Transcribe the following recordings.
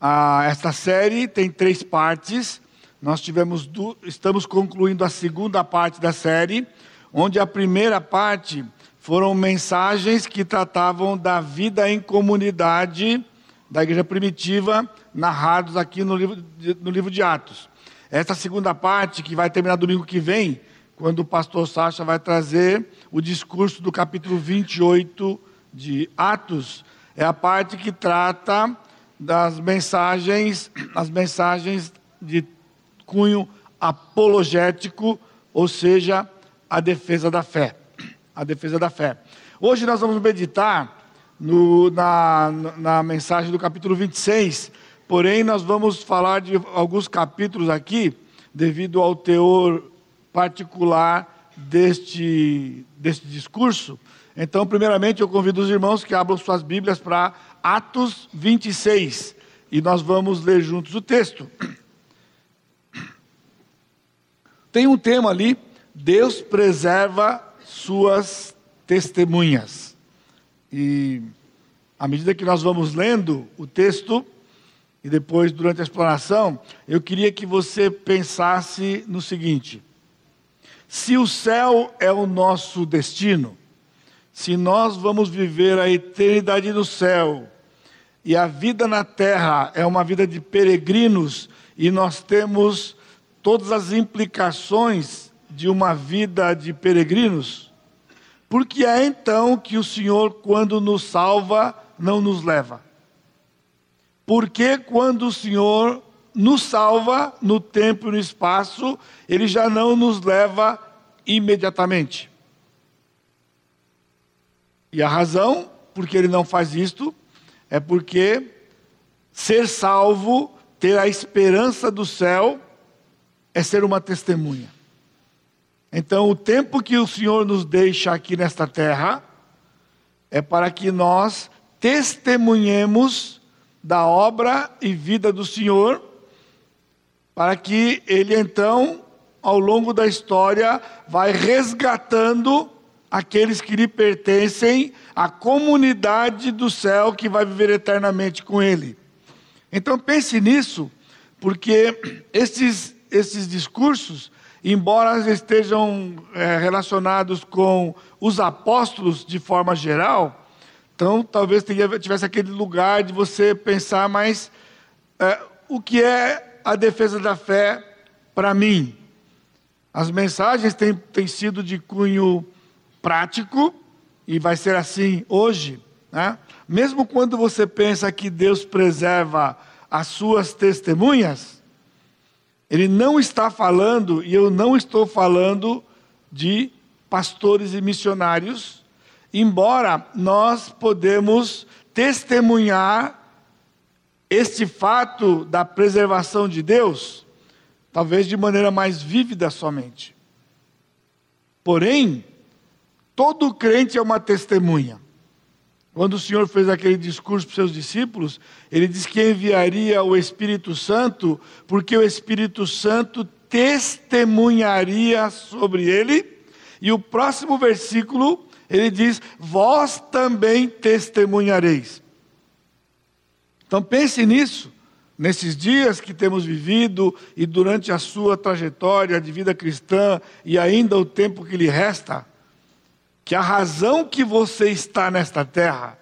Ah, esta série tem três partes. Nós tivemos, estamos concluindo a segunda parte da série, onde a primeira parte foram mensagens que tratavam da vida em comunidade da igreja primitiva, narrados aqui no livro de, no livro de Atos. Esta segunda parte, que vai terminar domingo que vem, quando o pastor Sacha vai trazer o discurso do capítulo 28 de Atos, é a parte que trata das mensagens, as mensagens de cunho apologético, ou seja, a defesa da fé. A defesa da fé. Hoje nós vamos meditar no, na, na mensagem do capítulo 26, porém nós vamos falar de alguns capítulos aqui, devido ao teor particular deste, deste discurso. Então, primeiramente, eu convido os irmãos que abram suas Bíblias para Atos 26 e nós vamos ler juntos o texto. Tem um tema ali: Deus preserva suas testemunhas. E à medida que nós vamos lendo o texto, e depois durante a explanação, eu queria que você pensasse no seguinte: se o céu é o nosso destino, se nós vamos viver a eternidade no céu, e a vida na terra é uma vida de peregrinos, e nós temos todas as implicações de uma vida de peregrinos, porque é então que o Senhor, quando nos salva, não nos leva. Porque quando o Senhor nos salva no tempo e no espaço, Ele já não nos leva imediatamente. E a razão porque Ele não faz isto é porque ser salvo, ter a esperança do céu, é ser uma testemunha. Então, o tempo que o Senhor nos deixa aqui nesta terra é para que nós testemunhemos da obra e vida do Senhor, para que Ele então, ao longo da história, vai resgatando aqueles que lhe pertencem, a comunidade do céu que vai viver eternamente com Ele. Então pense nisso, porque esses, esses discursos embora estejam é, relacionados com os apóstolos de forma geral, então talvez tivesse aquele lugar de você pensar, mas é, o que é a defesa da fé para mim? As mensagens têm, têm sido de cunho prático, e vai ser assim hoje. Né? Mesmo quando você pensa que Deus preserva as suas testemunhas, ele não está falando, e eu não estou falando, de pastores e missionários, embora nós podemos testemunhar este fato da preservação de Deus, talvez de maneira mais vívida somente. Porém, todo crente é uma testemunha. Quando o Senhor fez aquele discurso para os seus discípulos, ele disse que enviaria o Espírito Santo, porque o Espírito Santo testemunharia sobre ele. E o próximo versículo, ele diz: Vós também testemunhareis. Então pense nisso, nesses dias que temos vivido e durante a sua trajetória de vida cristã e ainda o tempo que lhe resta que a razão que você está nesta terra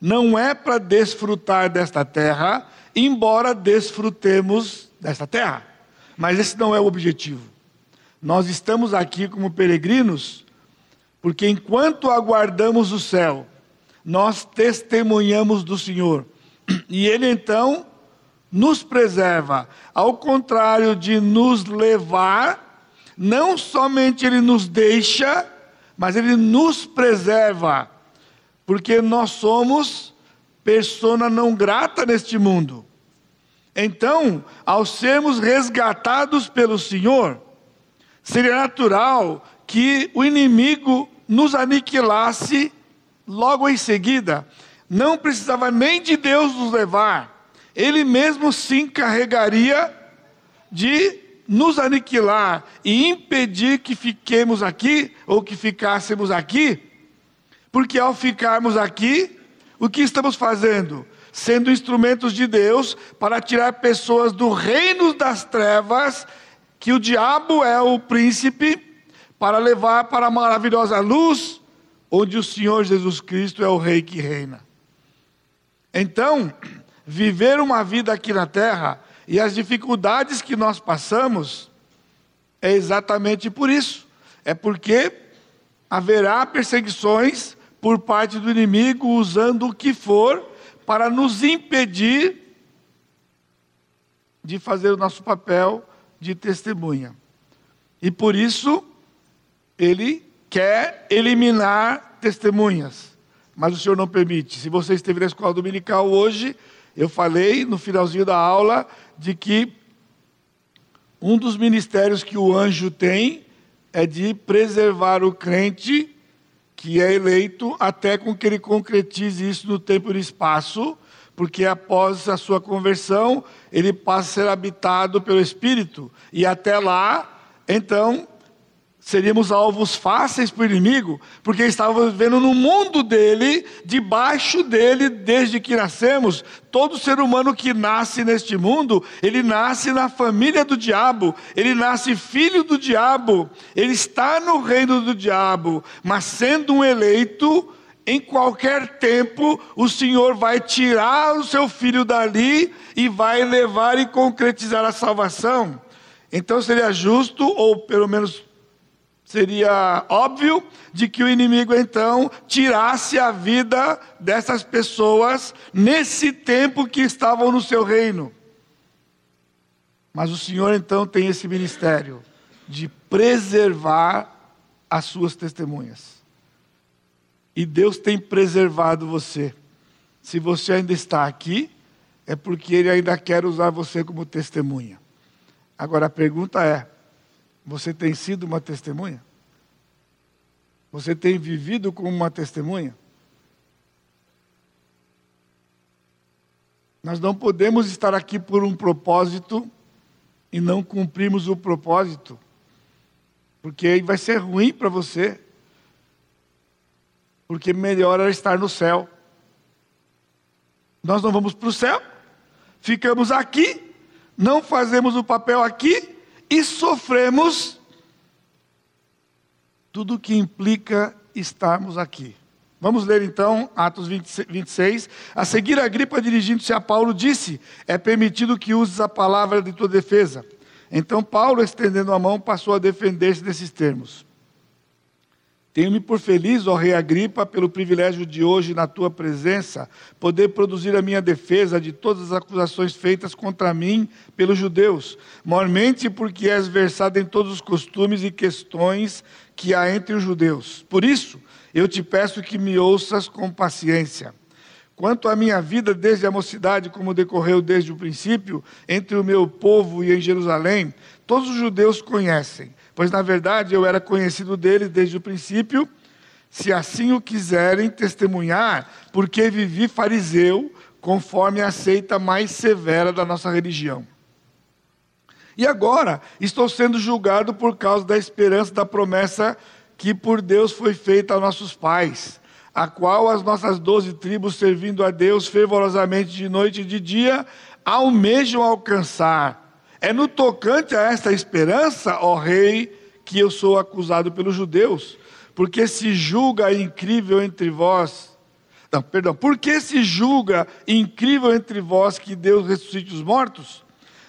não é para desfrutar desta terra, embora desfrutemos desta terra. Mas esse não é o objetivo. Nós estamos aqui como peregrinos, porque enquanto aguardamos o céu, nós testemunhamos do Senhor. E Ele então nos preserva, ao contrário de nos levar, não somente Ele nos deixa, mas Ele nos preserva, porque nós somos persona não grata neste mundo. Então, ao sermos resgatados pelo Senhor, seria natural que o inimigo nos aniquilasse logo em seguida. Não precisava nem de Deus nos levar, ele mesmo se encarregaria de nos aniquilar e impedir que fiquemos aqui ou que ficássemos aqui, porque ao ficarmos aqui, o que estamos fazendo? sendo instrumentos de Deus para tirar pessoas do reino das trevas, que o diabo é o príncipe, para levar para a maravilhosa luz, onde o Senhor Jesus Cristo é o rei que reina. Então, viver uma vida aqui na terra e as dificuldades que nós passamos é exatamente por isso. É porque haverá perseguições por parte do inimigo usando o que for para nos impedir de fazer o nosso papel de testemunha. E por isso ele quer eliminar testemunhas, mas o Senhor não permite. Se você esteve na escola dominical hoje, eu falei no finalzinho da aula de que um dos ministérios que o anjo tem é de preservar o crente que é eleito até com que ele concretize isso no tempo e no espaço, porque após a sua conversão, ele passa a ser habitado pelo Espírito, e até lá, então, seríamos alvos fáceis para o inimigo, porque estávamos vivendo no mundo dele, debaixo dele, desde que nascemos. Todo ser humano que nasce neste mundo, ele nasce na família do diabo, ele nasce filho do diabo, ele está no reino do diabo, mas sendo um eleito, em qualquer tempo, o Senhor vai tirar o seu filho dali e vai levar e concretizar a salvação. Então seria justo, ou pelo menos Seria óbvio de que o inimigo então tirasse a vida dessas pessoas nesse tempo que estavam no seu reino. Mas o Senhor então tem esse ministério de preservar as suas testemunhas. E Deus tem preservado você. Se você ainda está aqui, é porque Ele ainda quer usar você como testemunha. Agora a pergunta é: você tem sido uma testemunha? Você tem vivido como uma testemunha? Nós não podemos estar aqui por um propósito e não cumprirmos o propósito, porque aí vai ser ruim para você, porque melhor é estar no céu. Nós não vamos para o céu, ficamos aqui, não fazemos o papel aqui e sofremos tudo o que implica estarmos aqui. Vamos ler então Atos 26. A seguir, a gripa, dirigindo-se a Paulo, disse: É permitido que uses a palavra de tua defesa. Então Paulo, estendendo a mão, passou a defender-se nesses termos. Tenho-me por feliz, ó rei Agripa, pelo privilégio de hoje, na tua presença, poder produzir a minha defesa de todas as acusações feitas contra mim pelos judeus, mormente porque és versado em todos os costumes e questões que há entre os judeus. Por isso, eu te peço que me ouças com paciência. Quanto à minha vida desde a mocidade, como decorreu desde o princípio, entre o meu povo e em Jerusalém, todos os judeus conhecem pois na verdade eu era conhecido deles desde o princípio, se assim o quiserem testemunhar, porque vivi fariseu, conforme a seita mais severa da nossa religião. E agora estou sendo julgado por causa da esperança da promessa que por Deus foi feita a nossos pais, a qual as nossas doze tribos, servindo a Deus fervorosamente de noite e de dia, almejam alcançar é no tocante a esta esperança, ó rei, que eu sou acusado pelos judeus, porque se julga incrível entre vós. Não, perdão, porque se julga incrível entre vós que Deus ressuscite os mortos?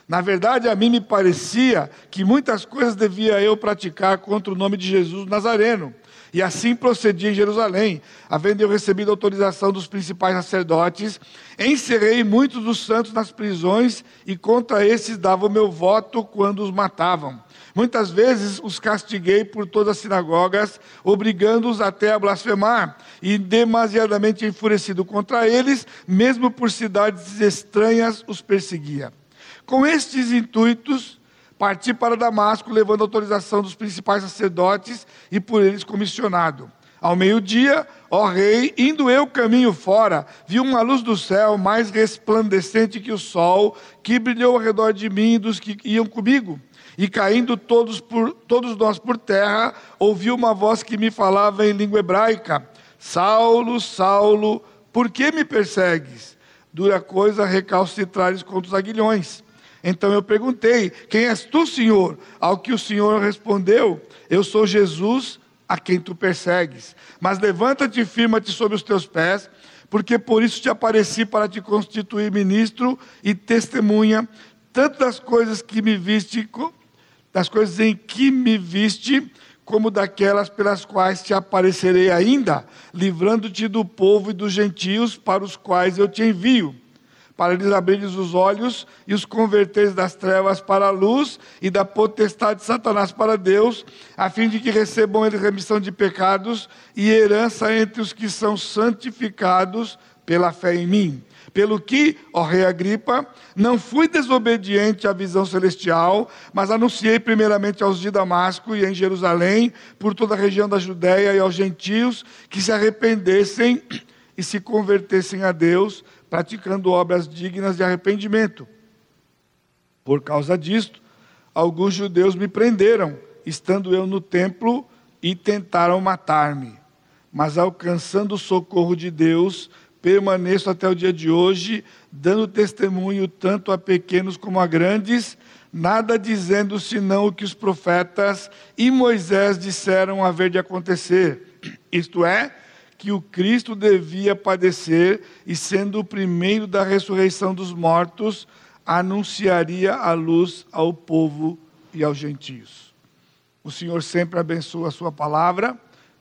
Na verdade, a mim me parecia que muitas coisas devia eu praticar contra o nome de Jesus Nazareno. E assim procedi em Jerusalém, havendo eu recebido autorização dos principais sacerdotes, encerrei muitos dos santos nas prisões e contra esses dava o meu voto quando os matavam. Muitas vezes os castiguei por todas as sinagogas, obrigando-os até a blasfemar, e demasiadamente enfurecido contra eles, mesmo por cidades estranhas, os perseguia. Com estes intuitos, Parti para Damasco, levando autorização dos principais sacerdotes e por eles comissionado. Ao meio-dia, ó rei, indo eu caminho fora, vi uma luz do céu mais resplandecente que o sol, que brilhou ao redor de mim e dos que iam comigo. E caindo todos, por, todos nós por terra, ouvi uma voz que me falava em língua hebraica: Saulo, Saulo, por que me persegues? dura coisa recalcitrares contra os aguilhões. Então eu perguntei: Quem és tu, Senhor? Ao que o Senhor respondeu: Eu sou Jesus a quem tu persegues. Mas levanta-te e firma-te sobre os teus pés, porque por isso te apareci para te constituir ministro e testemunha, tanto das coisas que me viste, das coisas em que me viste, como daquelas pelas quais te aparecerei ainda, livrando-te do povo e dos gentios para os quais eu te envio para lhes abrirdes os olhos e os converteres das trevas para a luz e da potestade de Satanás para Deus, a fim de que recebam eles remissão de pecados e herança entre os que são santificados pela fé em mim. Pelo que, ó rei Agripa, não fui desobediente à visão celestial, mas anunciei primeiramente aos de Damasco e em Jerusalém, por toda a região da Judéia e aos gentios, que se arrependessem e se convertessem a Deus, praticando obras dignas de arrependimento. Por causa disto, alguns judeus me prenderam, estando eu no templo, e tentaram matar-me. Mas alcançando o socorro de Deus, permaneço até o dia de hoje, dando testemunho tanto a pequenos como a grandes, nada dizendo senão o que os profetas e Moisés disseram haver de acontecer. Isto é, que o Cristo devia padecer e, sendo o primeiro da ressurreição dos mortos, anunciaria a luz ao povo e aos gentios. O Senhor sempre abençoa a sua palavra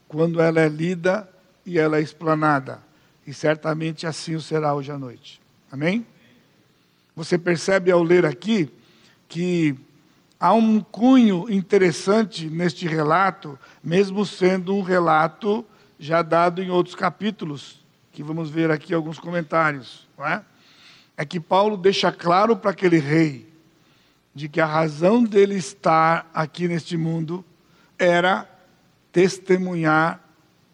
quando ela é lida e ela é explanada. E certamente assim o será hoje à noite. Amém? Você percebe ao ler aqui que há um cunho interessante neste relato, mesmo sendo um relato já dado em outros capítulos, que vamos ver aqui alguns comentários, é? É que Paulo deixa claro para aquele rei de que a razão dele estar aqui neste mundo era testemunhar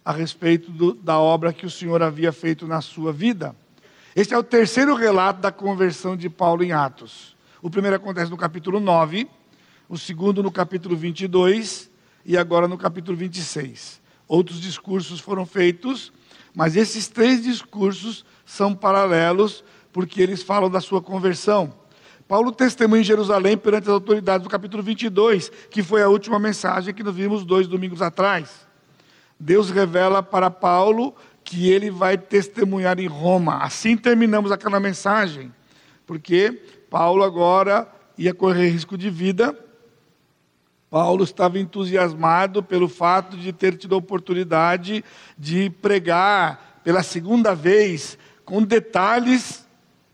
a respeito do, da obra que o Senhor havia feito na sua vida. Este é o terceiro relato da conversão de Paulo em Atos. O primeiro acontece no capítulo 9, o segundo no capítulo 22 e agora no capítulo 26. Outros discursos foram feitos, mas esses três discursos são paralelos porque eles falam da sua conversão. Paulo testemunha em Jerusalém perante as autoridades do capítulo 22, que foi a última mensagem que nós vimos dois domingos atrás. Deus revela para Paulo que ele vai testemunhar em Roma. Assim terminamos aquela mensagem, porque Paulo agora ia correr risco de vida Paulo estava entusiasmado pelo fato de ter tido a oportunidade de pregar pela segunda vez, com detalhes,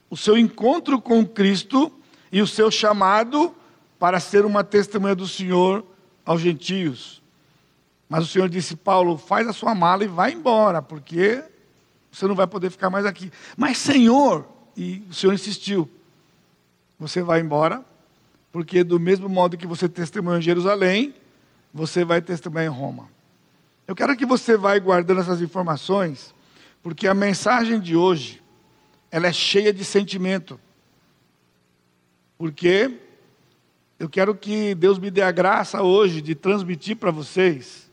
o seu encontro com Cristo e o seu chamado para ser uma testemunha do Senhor aos gentios. Mas o Senhor disse: Paulo, faz a sua mala e vai embora, porque você não vai poder ficar mais aqui. Mas, Senhor, e o Senhor insistiu: você vai embora, porque do mesmo modo que você testemunha em Jerusalém, você vai testemunhar em Roma. Eu quero que você vá guardando essas informações, porque a mensagem de hoje, ela é cheia de sentimento. Porque eu quero que Deus me dê a graça hoje de transmitir para vocês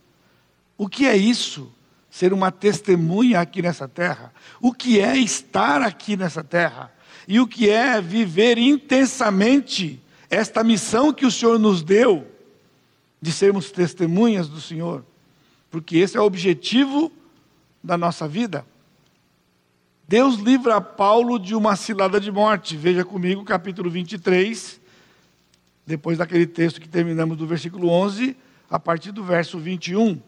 o que é isso, ser uma testemunha aqui nessa terra, o que é estar aqui nessa terra, e o que é viver intensamente esta missão que o Senhor nos deu de sermos testemunhas do Senhor, porque esse é o objetivo da nossa vida. Deus livra Paulo de uma cilada de morte. Veja comigo capítulo 23, depois daquele texto que terminamos do versículo 11, a partir do verso 21.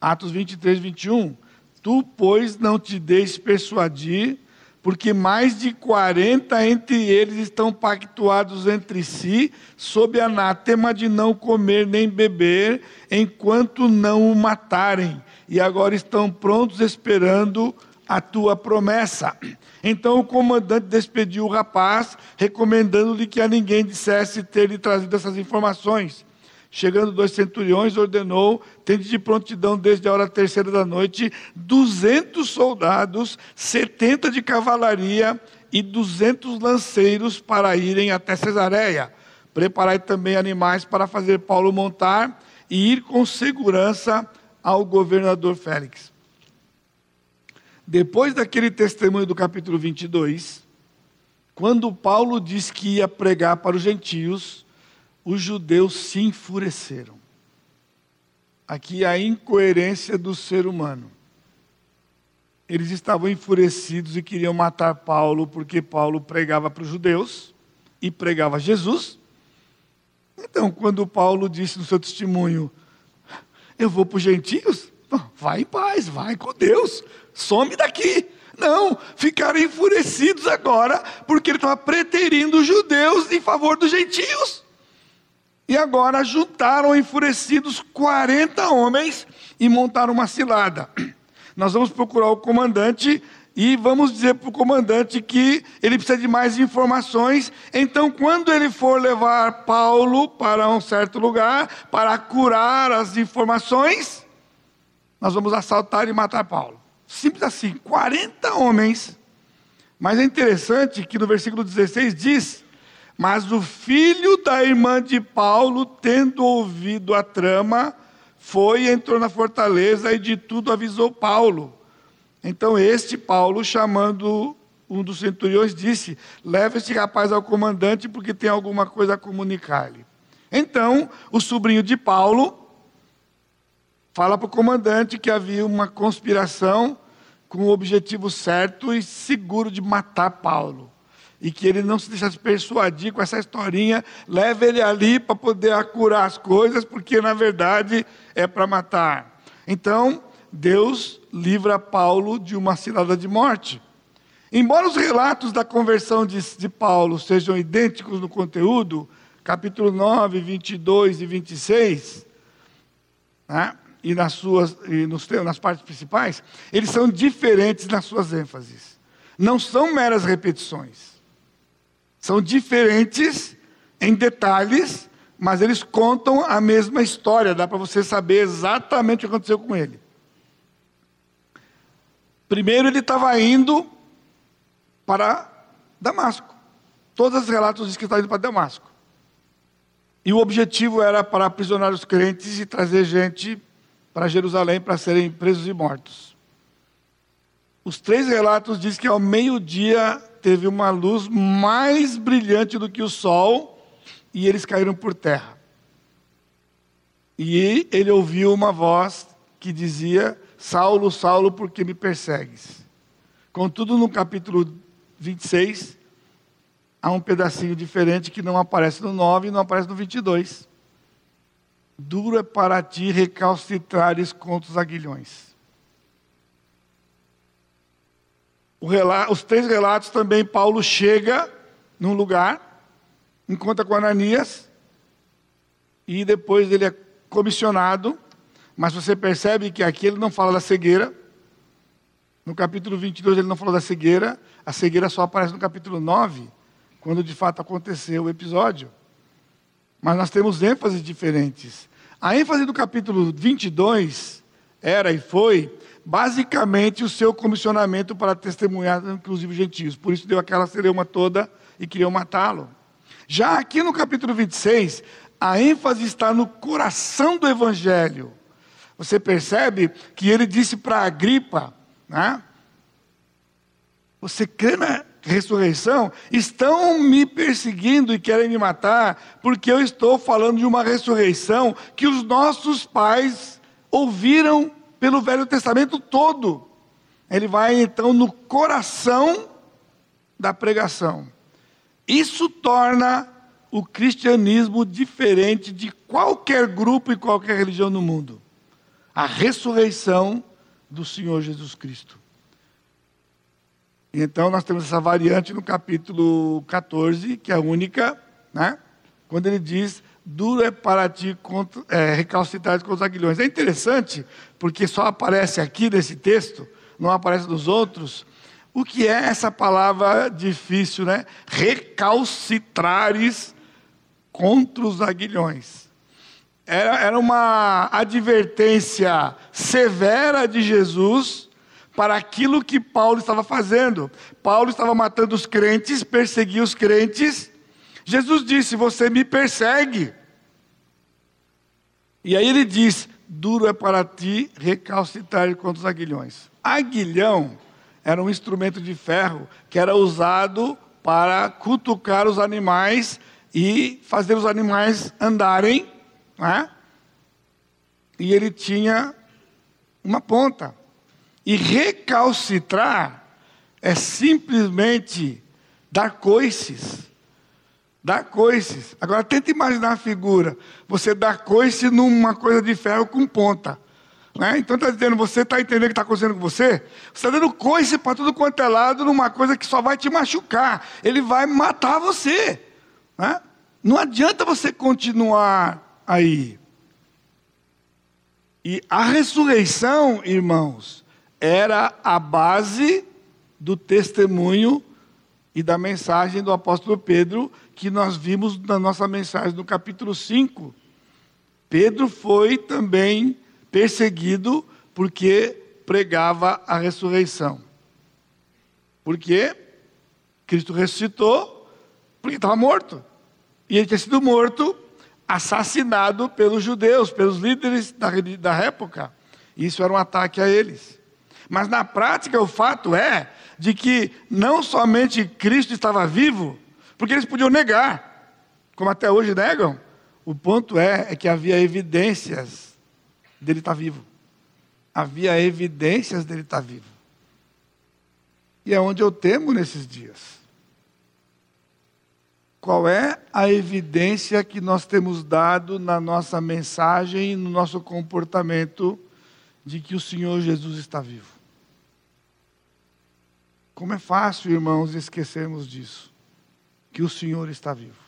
Atos 23, 21. Tu, pois, não te deixes persuadir porque mais de 40 entre eles estão pactuados entre si, sob anátema de não comer nem beber, enquanto não o matarem, e agora estão prontos esperando a tua promessa. Então o comandante despediu o rapaz, recomendando-lhe que a ninguém dissesse ter lhe trazido essas informações. Chegando dois centuriões, ordenou, tende de prontidão desde a hora terceira da noite, duzentos soldados, setenta de cavalaria e duzentos lanceiros para irem até Cesareia. Preparai também animais para fazer Paulo montar e ir com segurança ao governador Félix. Depois daquele testemunho do capítulo 22, quando Paulo diz que ia pregar para os gentios, os judeus se enfureceram. Aqui a incoerência do ser humano. Eles estavam enfurecidos e queriam matar Paulo porque Paulo pregava para os judeus e pregava Jesus. Então, quando Paulo disse no seu testemunho: Eu vou para os gentios, vai em paz, vai com Deus, some daqui. Não, ficaram enfurecidos agora, porque ele estava preterindo os judeus em favor dos gentios. E agora juntaram enfurecidos 40 homens e montaram uma cilada. Nós vamos procurar o comandante e vamos dizer para o comandante que ele precisa de mais informações. Então, quando ele for levar Paulo para um certo lugar para curar as informações, nós vamos assaltar e matar Paulo. Simples assim, 40 homens. Mas é interessante que no versículo 16 diz: Mas o filho da irmã de Paulo, tendo ouvido a trama, foi e entrou na fortaleza e de tudo avisou Paulo. Então este Paulo, chamando um dos centuriões, disse: Leva este rapaz ao comandante, porque tem alguma coisa a comunicar-lhe. Então, o sobrinho de Paulo fala para o comandante que havia uma conspiração com o objetivo certo e seguro de matar Paulo. E que ele não se deixasse persuadir com essa historinha, leve ele ali para poder curar as coisas, porque na verdade é para matar. Então, Deus livra Paulo de uma cilada de morte. Embora os relatos da conversão de, de Paulo sejam idênticos no conteúdo, capítulo 9, 22 e 26, né? e nas suas e nos, nas partes principais, eles são diferentes nas suas ênfases. Não são meras repetições. São diferentes em detalhes, mas eles contam a mesma história, dá para você saber exatamente o que aconteceu com ele. Primeiro ele estava indo para Damasco. Todos os relatos dizem que estava indo para Damasco. E o objetivo era para aprisionar os crentes e trazer gente para Jerusalém para serem presos e mortos. Os três relatos dizem que ao meio-dia teve uma luz mais brilhante do que o sol e eles caíram por terra. E ele ouviu uma voz que dizia: Saulo, Saulo, por que me persegues? Contudo, no capítulo 26, há um pedacinho diferente que não aparece no 9 e não aparece no 22 duro é para ti recalcitrares contra os aguilhões. Os três relatos também, Paulo chega num lugar, encontra com Ananias, e depois ele é comissionado, mas você percebe que aqui ele não fala da cegueira, no capítulo 22 ele não falou da cegueira, a cegueira só aparece no capítulo 9, quando de fato aconteceu o episódio. Mas nós temos ênfases diferentes. A ênfase do capítulo 22 era e foi basicamente o seu comissionamento para testemunhar, inclusive gentios. Por isso deu aquela celeuma toda e queriam matá-lo. Já aqui no capítulo 26, a ênfase está no coração do evangelho. Você percebe que ele disse para Agripa, né? Você crê na ressurreição, estão me perseguindo e querem me matar, porque eu estou falando de uma ressurreição que os nossos pais ouviram pelo Velho Testamento todo. Ele vai então no coração da pregação. Isso torna o cristianismo diferente de qualquer grupo e qualquer religião no mundo. A ressurreição do Senhor Jesus Cristo. Então nós temos essa variante no capítulo 14, que é a única, né? quando ele diz: duro é para ti contra, é, recalcitrar com os aguilhões. É interessante, porque só aparece aqui nesse texto, não aparece nos outros. O que é essa palavra difícil, né? Recalcitrares contra os aguilhões. Era, era uma advertência severa de Jesus para aquilo que Paulo estava fazendo. Paulo estava matando os crentes, perseguia os crentes. Jesus disse: Você me persegue. E aí ele diz: Duro é para ti recalcitar contra os aguilhões. Aguilhão era um instrumento de ferro que era usado para cutucar os animais e fazer os animais andarem, né? e ele tinha uma ponta. E recalcitrar é simplesmente dar coices. Dar coices. Agora tenta imaginar a figura. Você dar coice numa coisa de ferro com ponta. Né? Então está dizendo, você está entendendo o que está acontecendo com você? Você está dando coice para tudo quanto é lado numa coisa que só vai te machucar. Ele vai matar você. Né? Não adianta você continuar aí. E a ressurreição, irmãos, era a base do testemunho e da mensagem do apóstolo Pedro, que nós vimos na nossa mensagem no capítulo 5. Pedro foi também perseguido porque pregava a ressurreição. Porque Cristo ressuscitou porque estava morto. E ele tinha sido morto, assassinado pelos judeus, pelos líderes da, da época. Isso era um ataque a eles. Mas na prática, o fato é de que não somente Cristo estava vivo, porque eles podiam negar, como até hoje negam. O ponto é, é que havia evidências dele estar tá vivo. Havia evidências dele estar tá vivo. E é onde eu temo nesses dias. Qual é a evidência que nós temos dado na nossa mensagem no nosso comportamento de que o Senhor Jesus está vivo? Como é fácil, irmãos, esquecermos disso, que o Senhor está vivo.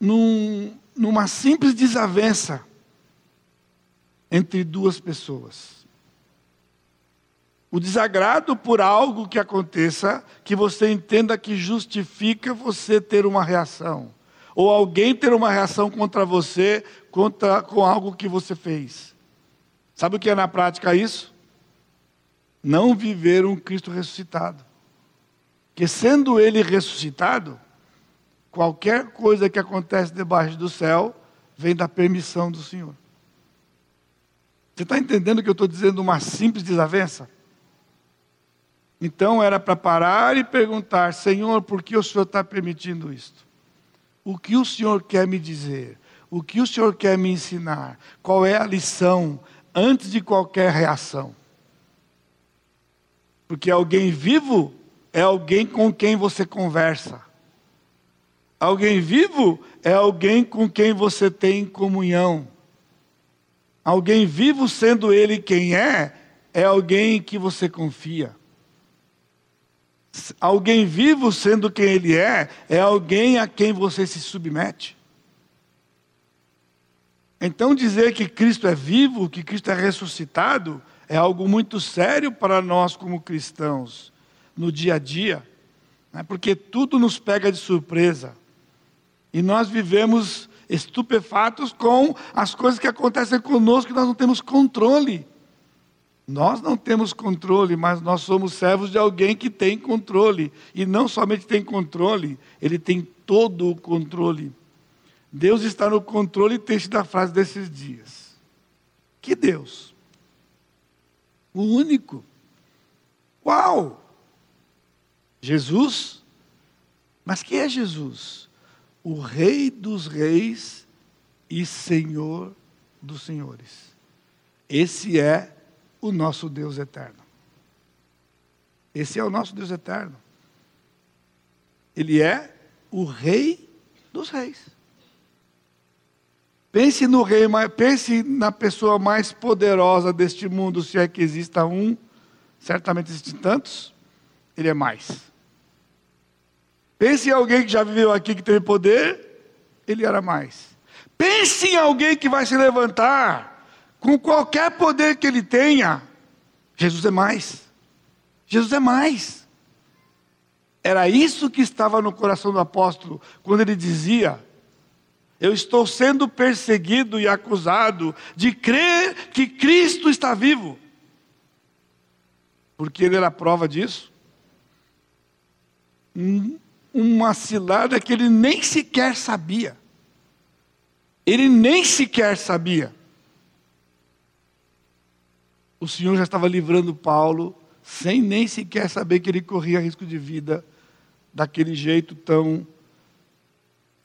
Num, numa simples desavença entre duas pessoas. O desagrado por algo que aconteça, que você entenda que justifica você ter uma reação. Ou alguém ter uma reação contra você, contra, com algo que você fez. Sabe o que é na prática isso? Não viver um Cristo ressuscitado. Que sendo ele ressuscitado, Qualquer coisa que acontece debaixo do céu vem da permissão do Senhor. Você está entendendo que eu estou dizendo uma simples desavença? Então era para parar e perguntar: Senhor, por que o Senhor está permitindo isto? O que o Senhor quer me dizer? O que o Senhor quer me ensinar? Qual é a lição antes de qualquer reação? Porque alguém vivo é alguém com quem você conversa. Alguém vivo é alguém com quem você tem comunhão. Alguém vivo, sendo ele quem é, é alguém que você confia. Alguém vivo, sendo quem ele é, é alguém a quem você se submete. Então, dizer que Cristo é vivo, que Cristo é ressuscitado, é algo muito sério para nós como cristãos, no dia a dia, né? porque tudo nos pega de surpresa. E nós vivemos estupefatos com as coisas que acontecem conosco e nós não temos controle. Nós não temos controle, mas nós somos servos de alguém que tem controle. E não somente tem controle, ele tem todo o controle. Deus está no controle, texto da frase desses dias. Que Deus? O único. Qual? Jesus? Mas quem é Jesus? o Rei dos Reis e Senhor dos Senhores. Esse é o nosso Deus eterno. Esse é o nosso Deus eterno. Ele é o Rei dos Reis. Pense no rei, pense na pessoa mais poderosa deste mundo, se é que exista um. Certamente existem tantos. Ele é mais. Pense em alguém que já viveu aqui, que teve poder, ele era mais. Pense em alguém que vai se levantar, com qualquer poder que ele tenha, Jesus é mais. Jesus é mais. Era isso que estava no coração do apóstolo, quando ele dizia: Eu estou sendo perseguido e acusado de crer que Cristo está vivo. Porque ele era prova disso. Hum, uma cilada que ele nem sequer sabia. Ele nem sequer sabia. o Senhor já estava livrando Paulo, sem nem sequer saber que ele corria risco de vida daquele jeito tão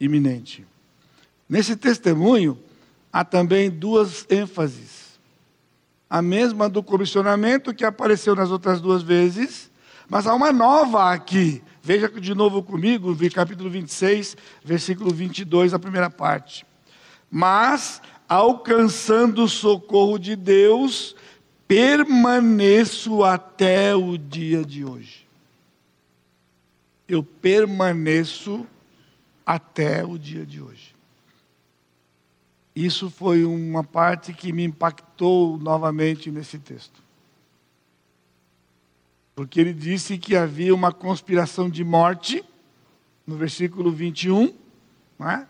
iminente. Nesse testemunho, há também duas ênfases. A mesma do comissionamento que apareceu nas outras duas vezes, mas há uma nova aqui. Veja de novo comigo, capítulo 26, versículo 22, a primeira parte. Mas, alcançando o socorro de Deus, permaneço até o dia de hoje. Eu permaneço até o dia de hoje. Isso foi uma parte que me impactou novamente nesse texto. Porque ele disse que havia uma conspiração de morte, no versículo 21, não é?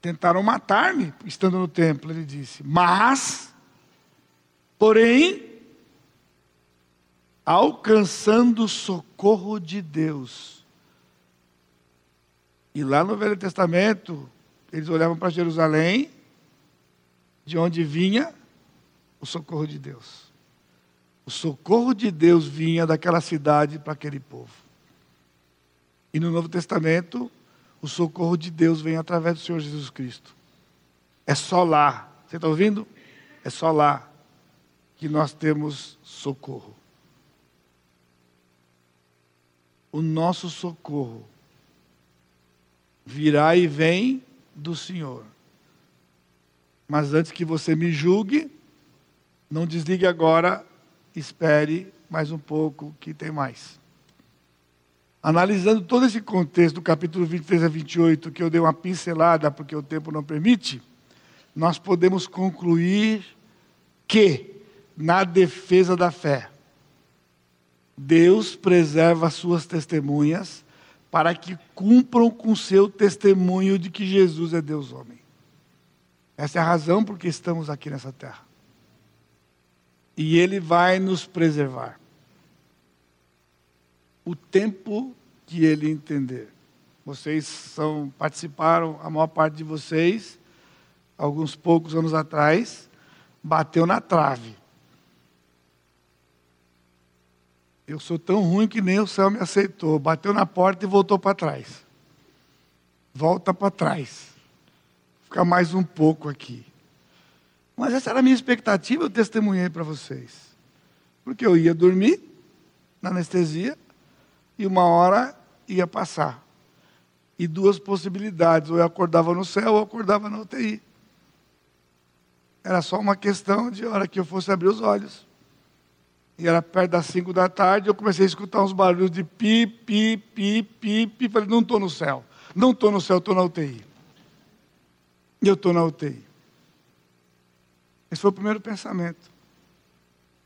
Tentaram matar-me estando no templo, ele disse. Mas, porém, alcançando o socorro de Deus. E lá no Velho Testamento, eles olhavam para Jerusalém, de onde vinha o socorro de Deus. O socorro de Deus vinha daquela cidade para aquele povo. E no Novo Testamento, o socorro de Deus vem através do Senhor Jesus Cristo. É só lá. Você está ouvindo? É só lá que nós temos socorro. O nosso socorro virá e vem do Senhor. Mas antes que você me julgue, não desligue agora, espere mais um pouco que tem mais. Analisando todo esse contexto do capítulo 23 a 28, que eu dei uma pincelada porque o tempo não permite, nós podemos concluir que, na defesa da fé, Deus preserva as suas testemunhas para que cumpram com seu testemunho de que Jesus é Deus homem. Essa é a razão por que estamos aqui nessa terra. E Ele vai nos preservar o tempo que ele entender. Vocês são, participaram, a maior parte de vocês, alguns poucos anos atrás, bateu na trave. Eu sou tão ruim que nem o céu me aceitou. Bateu na porta e voltou para trás. Volta para trás. Fica mais um pouco aqui. Mas essa era a minha expectativa, eu testemunhei para vocês. Porque eu ia dormir na anestesia, e uma hora ia passar. E duas possibilidades, ou eu acordava no céu ou eu acordava na UTI. Era só uma questão de hora que eu fosse abrir os olhos. E era perto das cinco da tarde, eu comecei a escutar uns barulhos de pi, pi, pi, pi, pi. Falei, não estou no céu. Não estou no céu, estou na UTI. E eu estou na UTI. Esse foi o primeiro pensamento.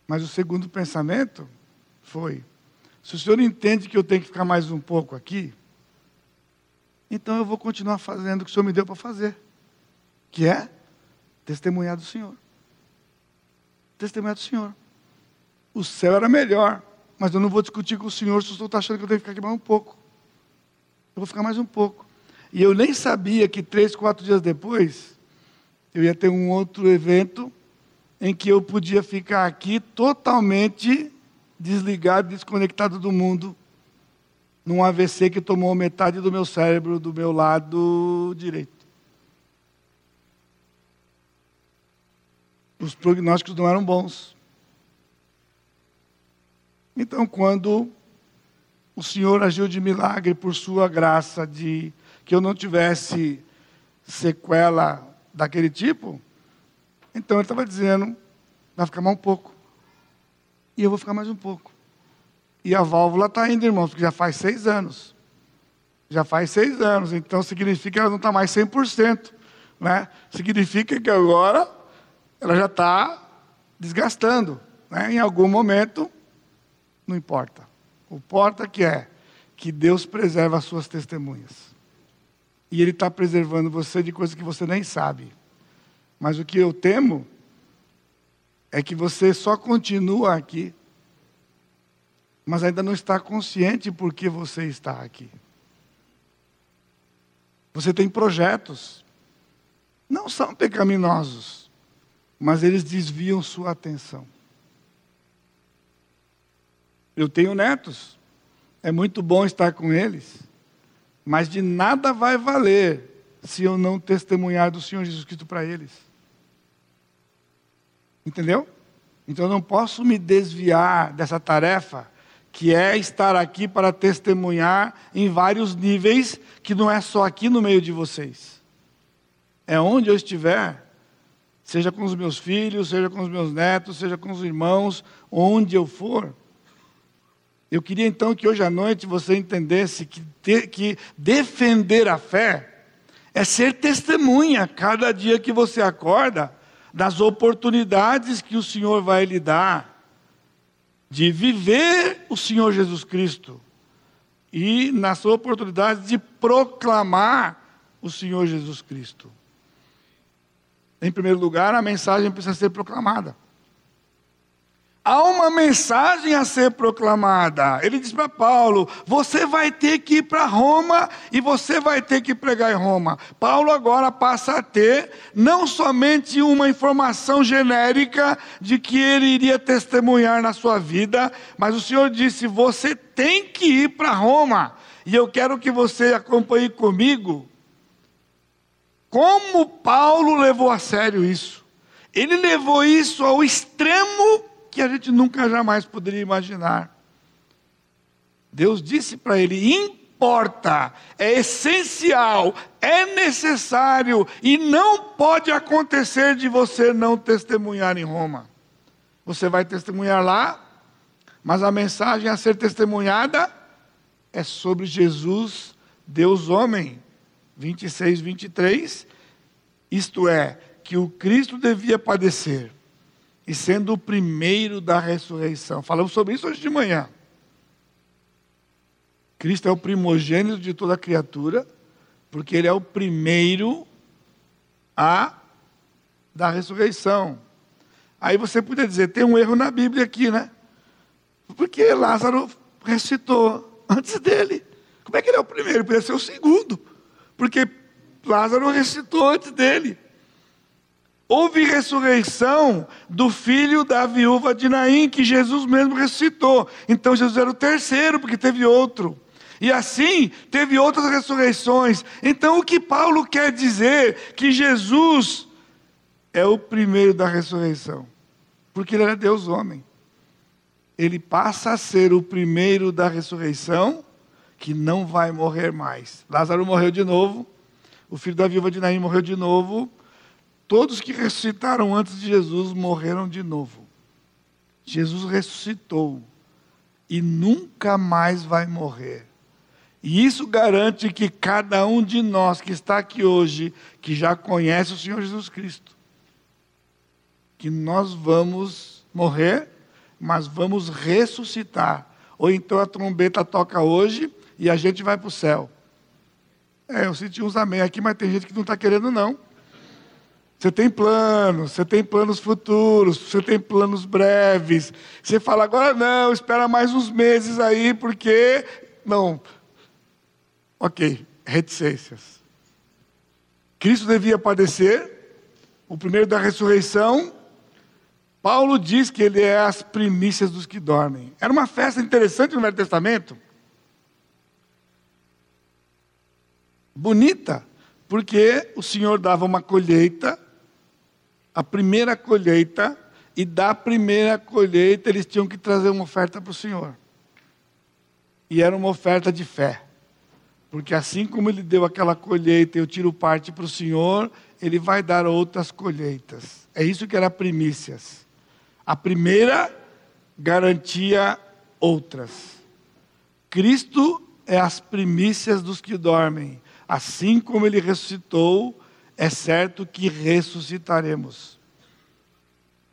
Mas o segundo pensamento foi: se o senhor entende que eu tenho que ficar mais um pouco aqui, então eu vou continuar fazendo o que o senhor me deu para fazer, que é testemunhar do Senhor. Testemunhar do Senhor. O céu era melhor, mas eu não vou discutir com o Senhor se o senhor está achando que eu tenho que ficar aqui mais um pouco. Eu vou ficar mais um pouco. E eu nem sabia que três, quatro dias depois, eu ia ter um outro evento em que eu podia ficar aqui totalmente desligado, desconectado do mundo, num AVC que tomou metade do meu cérebro do meu lado direito. Os prognósticos não eram bons. Então, quando o Senhor agiu de milagre por sua graça, de que eu não tivesse sequela daquele tipo, então ele estava dizendo, vai ficar mal um pouco e eu vou ficar mais um pouco. E a válvula está indo, irmãos, porque já faz seis anos. Já faz seis anos, então significa que ela não está mais 100%. Né? Significa que agora ela já está desgastando. Né? Em algum momento, não importa. O importa que é que Deus preserva as suas testemunhas. E Ele está preservando você de coisas que você nem sabe. Mas o que eu temo é que você só continua aqui, mas ainda não está consciente por que você está aqui. Você tem projetos, não são pecaminosos, mas eles desviam sua atenção. Eu tenho netos, é muito bom estar com eles, mas de nada vai valer se eu não testemunhar do Senhor Jesus Cristo para eles. Entendeu? Então eu não posso me desviar dessa tarefa, que é estar aqui para testemunhar em vários níveis, que não é só aqui no meio de vocês. É onde eu estiver, seja com os meus filhos, seja com os meus netos, seja com os irmãos, onde eu for. Eu queria então que hoje à noite você entendesse que, que defender a fé é ser testemunha cada dia que você acorda das oportunidades que o Senhor vai lhe dar de viver o Senhor Jesus Cristo e na sua oportunidade de proclamar o Senhor Jesus Cristo. Em primeiro lugar, a mensagem precisa ser proclamada. Há uma mensagem a ser proclamada. Ele diz para Paulo: você vai ter que ir para Roma e você vai ter que pregar em Roma. Paulo agora passa a ter não somente uma informação genérica de que ele iria testemunhar na sua vida, mas o Senhor disse: você tem que ir para Roma. E eu quero que você acompanhe comigo como Paulo levou a sério isso. Ele levou isso ao extremo que a gente nunca jamais poderia imaginar. Deus disse para ele: importa, é essencial, é necessário e não pode acontecer de você não testemunhar em Roma. Você vai testemunhar lá, mas a mensagem a ser testemunhada é sobre Jesus, Deus homem. 26, 23. Isto é, que o Cristo devia padecer e sendo o primeiro da ressurreição. Falamos sobre isso hoje de manhã. Cristo é o primogênito de toda criatura, porque ele é o primeiro a da ressurreição. Aí você podia dizer, tem um erro na Bíblia aqui, né? Porque Lázaro ressuscitou antes dele. Como é que ele é o primeiro? Podia ser o segundo. Porque Lázaro ressuscitou antes dele. Houve ressurreição do filho da viúva de Naim, que Jesus mesmo ressuscitou. Então Jesus era o terceiro, porque teve outro. E assim, teve outras ressurreições. Então, o que Paulo quer dizer? Que Jesus é o primeiro da ressurreição. Porque ele era Deus homem. Ele passa a ser o primeiro da ressurreição, que não vai morrer mais. Lázaro morreu de novo. O filho da viúva de Naim morreu de novo. Todos que ressuscitaram antes de Jesus morreram de novo. Jesus ressuscitou e nunca mais vai morrer. E isso garante que cada um de nós que está aqui hoje, que já conhece o Senhor Jesus Cristo, que nós vamos morrer, mas vamos ressuscitar. Ou então a trombeta toca hoje e a gente vai para o céu. É, eu senti uns amém aqui, mas tem gente que não está querendo, não. Você tem planos, você tem planos futuros, você tem planos breves. Você fala, agora não, espera mais uns meses aí, porque. Não. Ok, reticências. Cristo devia padecer, o primeiro da ressurreição. Paulo diz que ele é as primícias dos que dormem. Era uma festa interessante no Velho Testamento. Bonita, porque o Senhor dava uma colheita a primeira colheita, e da primeira colheita eles tinham que trazer uma oferta para o Senhor. E era uma oferta de fé. Porque assim como ele deu aquela colheita eu tiro parte para o Senhor, ele vai dar outras colheitas. É isso que era primícias. A primeira garantia outras. Cristo é as primícias dos que dormem. Assim como ele ressuscitou, é certo que ressuscitaremos.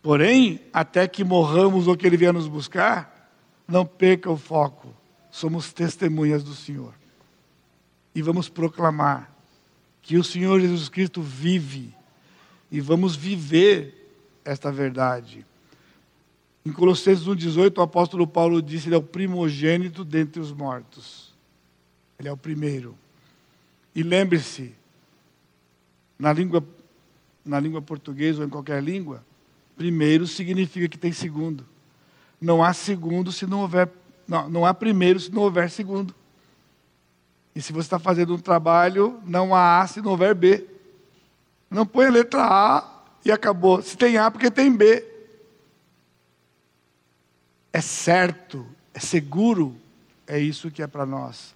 Porém, até que morramos ou que Ele venha nos buscar, não perca o foco. Somos testemunhas do Senhor. E vamos proclamar que o Senhor Jesus Cristo vive. E vamos viver esta verdade. Em Colossenses 1,18, o apóstolo Paulo disse: Ele é o primogênito dentre os mortos. Ele é o primeiro. E lembre-se, na língua na língua portuguesa ou em qualquer língua, primeiro significa que tem segundo. Não há segundo se não houver. Não, não há primeiro se não houver segundo. E se você está fazendo um trabalho, não há A se não houver B. Não põe a letra A e acabou. Se tem A, porque tem B. É certo, é seguro, é isso que é para nós.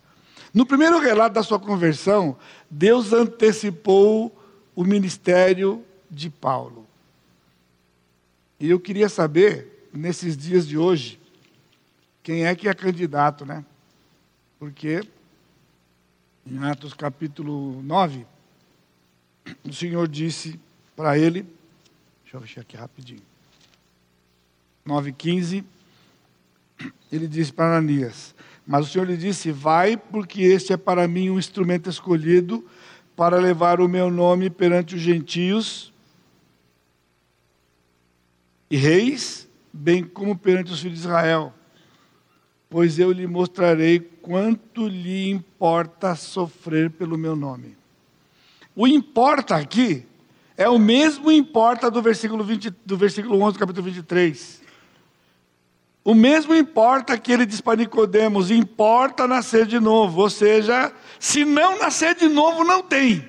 No primeiro relato da sua conversão, Deus antecipou o ministério de Paulo. E eu queria saber, nesses dias de hoje, quem é que é candidato, né? Porque em Atos capítulo 9, o Senhor disse para ele, deixa eu fechar aqui rapidinho. 9,15, ele disse para Ananias: Mas o Senhor lhe disse: Vai, porque este é para mim um instrumento escolhido para levar o meu nome perante os gentios e reis, bem como perante os filhos de Israel. Pois eu lhe mostrarei quanto lhe importa sofrer pelo meu nome. O importa aqui é o mesmo importa do versículo, 20, do versículo 11 do capítulo 23. O mesmo importa que ele diz para Nicodemos, importa nascer de novo, ou seja, se não nascer de novo, não tem.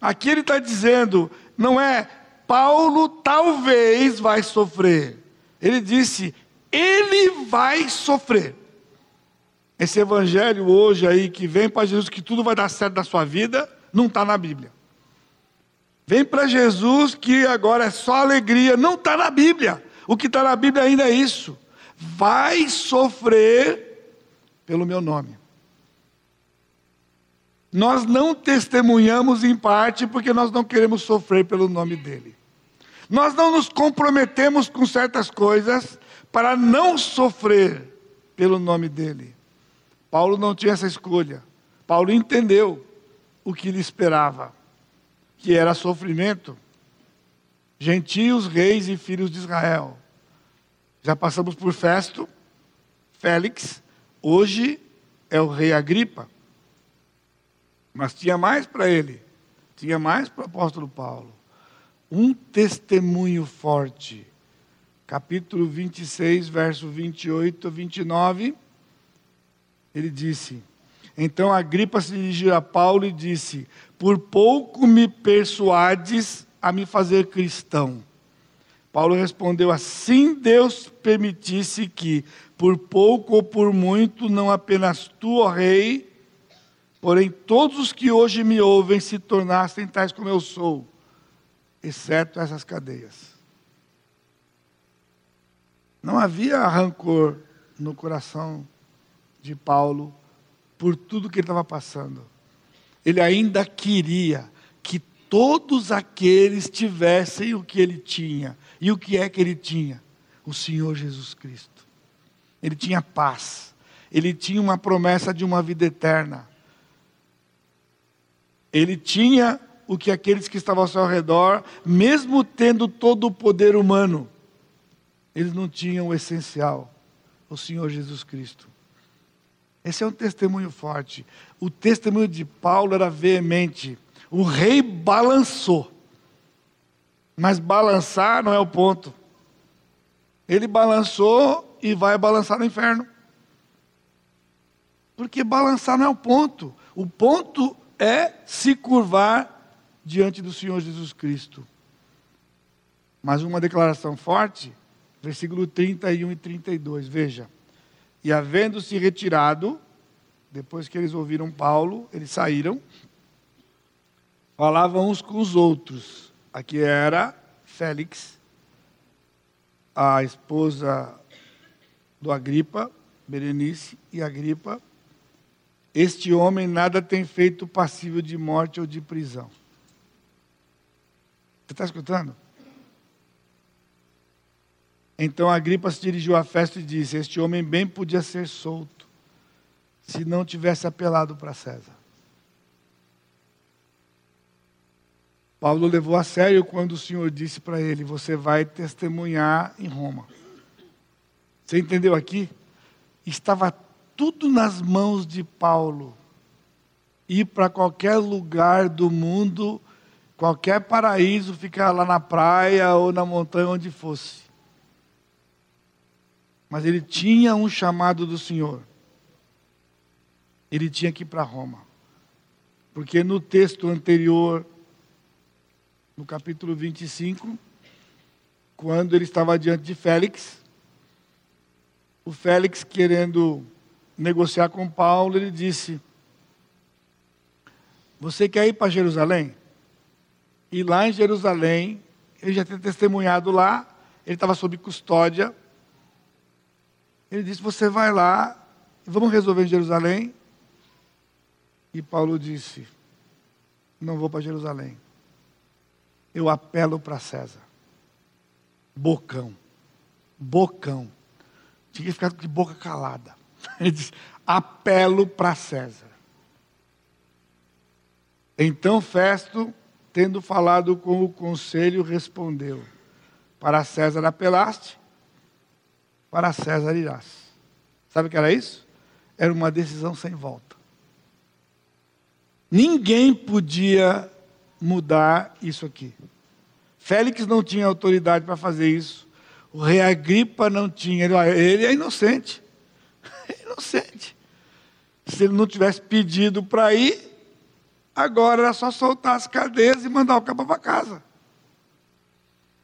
Aqui ele está dizendo, não é Paulo talvez vai sofrer. Ele disse, ele vai sofrer. Esse evangelho hoje aí que vem para Jesus que tudo vai dar certo na sua vida, não está na Bíblia. Vem para Jesus que agora é só alegria, não está na Bíblia. O que está na Bíblia ainda é isso. Vai sofrer pelo meu nome. Nós não testemunhamos em parte porque nós não queremos sofrer pelo nome dele. Nós não nos comprometemos com certas coisas para não sofrer pelo nome dele. Paulo não tinha essa escolha. Paulo entendeu o que lhe esperava, que era sofrimento. Gentios, reis e filhos de Israel. Já passamos por Festo, Félix, hoje é o rei Agripa. Mas tinha mais para ele, tinha mais para o apóstolo Paulo. Um testemunho forte. Capítulo 26, verso 28 a 29. Ele disse: Então Agripa se dirigiu a Paulo e disse: Por pouco me persuades a me fazer cristão. Paulo respondeu: Assim Deus permitisse que, por pouco ou por muito, não apenas tu, ó rei, porém todos os que hoje me ouvem se tornassem tais como eu sou, exceto essas cadeias. Não havia rancor no coração de Paulo por tudo que ele estava passando. Ele ainda queria que todos aqueles tivessem o que ele tinha. E o que é que ele tinha? O Senhor Jesus Cristo. Ele tinha paz. Ele tinha uma promessa de uma vida eterna. Ele tinha o que aqueles que estavam ao seu redor, mesmo tendo todo o poder humano, eles não tinham o essencial, o Senhor Jesus Cristo. Esse é um testemunho forte. O testemunho de Paulo era veemente. O rei balançou. Mas balançar não é o ponto. Ele balançou e vai balançar no inferno. Porque balançar não é o ponto. O ponto é se curvar diante do Senhor Jesus Cristo. Mas uma declaração forte, versículo 31 e 32, veja. E havendo-se retirado, depois que eles ouviram Paulo, eles saíram, falavam uns com os outros. Aqui era Félix, a esposa do Agripa, Berenice e Agripa. Este homem nada tem feito passível de morte ou de prisão. Você está escutando? Então Agripa se dirigiu à festa e disse: Este homem bem podia ser solto, se não tivesse apelado para César. Paulo levou a sério quando o Senhor disse para ele: Você vai testemunhar em Roma. Você entendeu aqui? Estava tudo nas mãos de Paulo. Ir para qualquer lugar do mundo Qualquer paraíso fica lá na praia ou na montanha onde fosse. Mas ele tinha um chamado do Senhor. Ele tinha que ir para Roma. Porque no texto anterior, no capítulo 25, quando ele estava diante de Félix, o Félix querendo negociar com Paulo, ele disse: Você quer ir para Jerusalém? E lá em Jerusalém, ele já tinha testemunhado lá, ele estava sob custódia. Ele disse: Você vai lá, vamos resolver em Jerusalém. E Paulo disse: Não vou para Jerusalém. Eu apelo para César. Bocão. Bocão. Tinha que ficar de boca calada. Ele disse: Apelo para César. Então Festo, tendo falado com o conselho, respondeu: Para César apelaste, para César irás. Sabe o que era isso? Era uma decisão sem volta. Ninguém podia mudar isso aqui. Félix não tinha autoridade para fazer isso. O rei Agripa não tinha. Ele, é inocente. É inocente. Se ele não tivesse pedido para ir, agora era só soltar as cadeias e mandar o cabo para casa.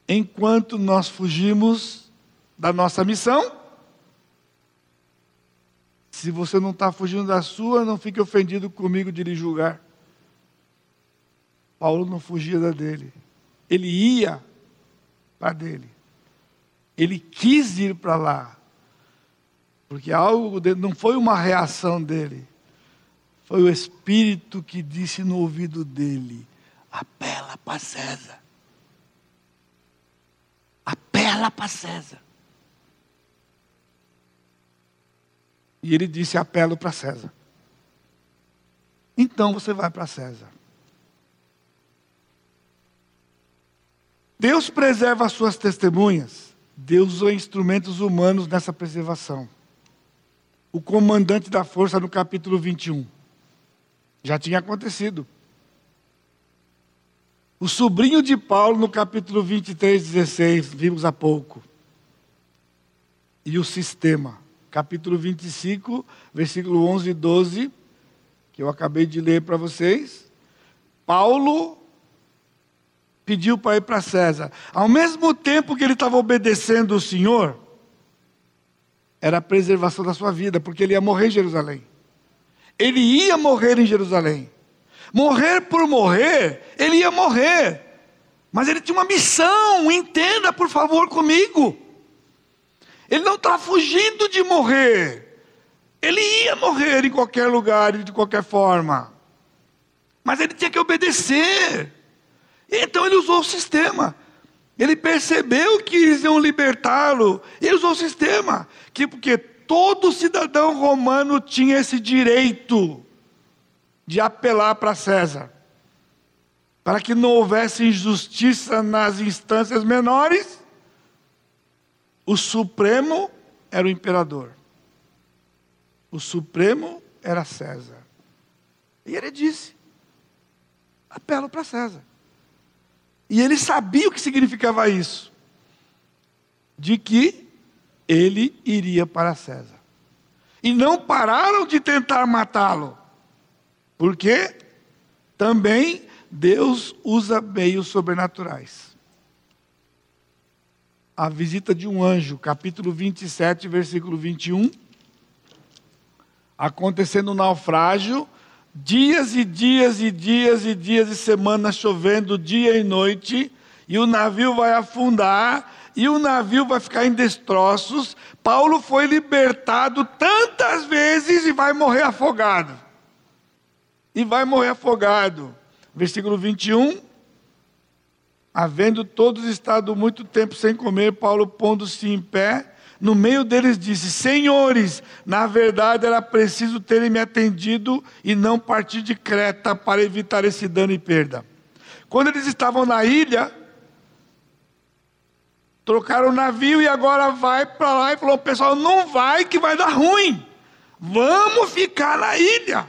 Enquanto nós fugimos da nossa missão, se você não está fugindo da sua, não fique ofendido comigo de lhe julgar. Paulo não fugia da dele. Ele ia para dele. Ele quis ir para lá. Porque algo dele, não foi uma reação dele. Foi o Espírito que disse no ouvido dele: apela para César. Apela para César. E ele disse: apelo para César. Então você vai para César. Deus preserva as suas testemunhas. Deus usa instrumentos humanos nessa preservação. O comandante da força no capítulo 21. Já tinha acontecido. O sobrinho de Paulo no capítulo 23, 16, vimos há pouco. E o sistema. Capítulo 25, versículo 11 e 12, que eu acabei de ler para vocês. Paulo pediu para ir para César. Ao mesmo tempo que ele estava obedecendo o Senhor, era a preservação da sua vida, porque ele ia morrer em Jerusalém. Ele ia morrer em Jerusalém. Morrer por morrer, ele ia morrer. Mas ele tinha uma missão, entenda por favor comigo. Ele não está fugindo de morrer. Ele ia morrer em qualquer lugar e de qualquer forma. Mas ele tinha que obedecer. Então ele usou o sistema. Ele percebeu que eles iam libertá-lo. Ele usou o sistema. Que, porque todo cidadão romano tinha esse direito de apelar para César. Para que não houvesse injustiça nas instâncias menores, o Supremo era o imperador. O Supremo era César. E ele disse: apelo para César. E ele sabia o que significava isso. De que ele iria para César. E não pararam de tentar matá-lo. Porque também Deus usa meios sobrenaturais. A visita de um anjo, capítulo 27, versículo 21. Acontecendo um naufrágio, dias e dias e dias e dias e semanas chovendo dia e noite, e o navio vai afundar, e o navio vai ficar em destroços. Paulo foi libertado tantas vezes e vai morrer afogado. E vai morrer afogado. Versículo 21. Havendo todos estado muito tempo sem comer, Paulo pondo-se em pé, no meio deles disse: Senhores, na verdade era preciso terem me atendido e não partir de Creta para evitar esse dano e perda. Quando eles estavam na ilha, trocaram o navio e agora vai para lá e falou: Pessoal, não vai que vai dar ruim. Vamos ficar na ilha.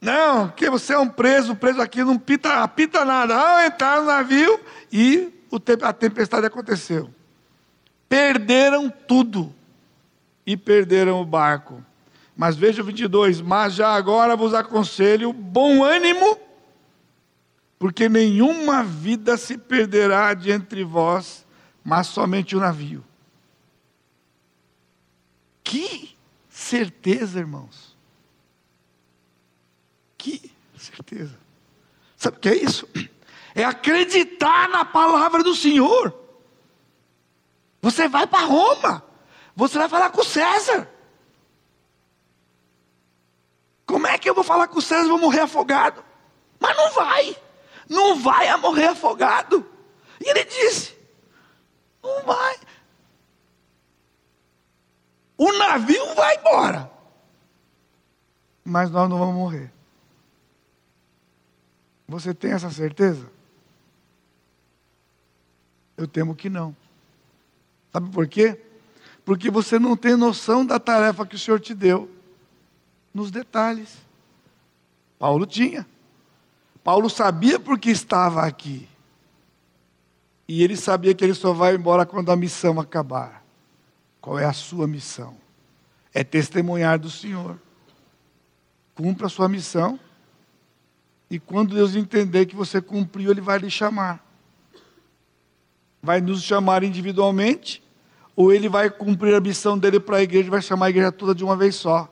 Não, que você é um preso, preso aqui, não pita, apita nada. Ah, entrar no navio e a tempestade aconteceu. Perderam tudo e perderam o barco. Mas veja o 22: Mas já agora vos aconselho bom ânimo, porque nenhuma vida se perderá de entre vós, mas somente o navio. Que certeza, irmãos. Que certeza. Sabe o que é isso? É acreditar na palavra do Senhor. Você vai para Roma. Você vai falar com César. Como é que eu vou falar com César vou morrer afogado? Mas não vai. Não vai a morrer afogado. E ele disse: Não vai. O navio vai embora. Mas nós não vamos morrer. Você tem essa certeza? Eu temo que não. Sabe por quê? Porque você não tem noção da tarefa que o Senhor te deu nos detalhes. Paulo tinha. Paulo sabia porque estava aqui. E ele sabia que ele só vai embora quando a missão acabar. Qual é a sua missão? É testemunhar do Senhor. Cumpra a sua missão. E quando Deus entender que você cumpriu, Ele vai lhe chamar. Vai nos chamar individualmente, ou Ele vai cumprir a missão dele para a igreja vai chamar a igreja toda de uma vez só.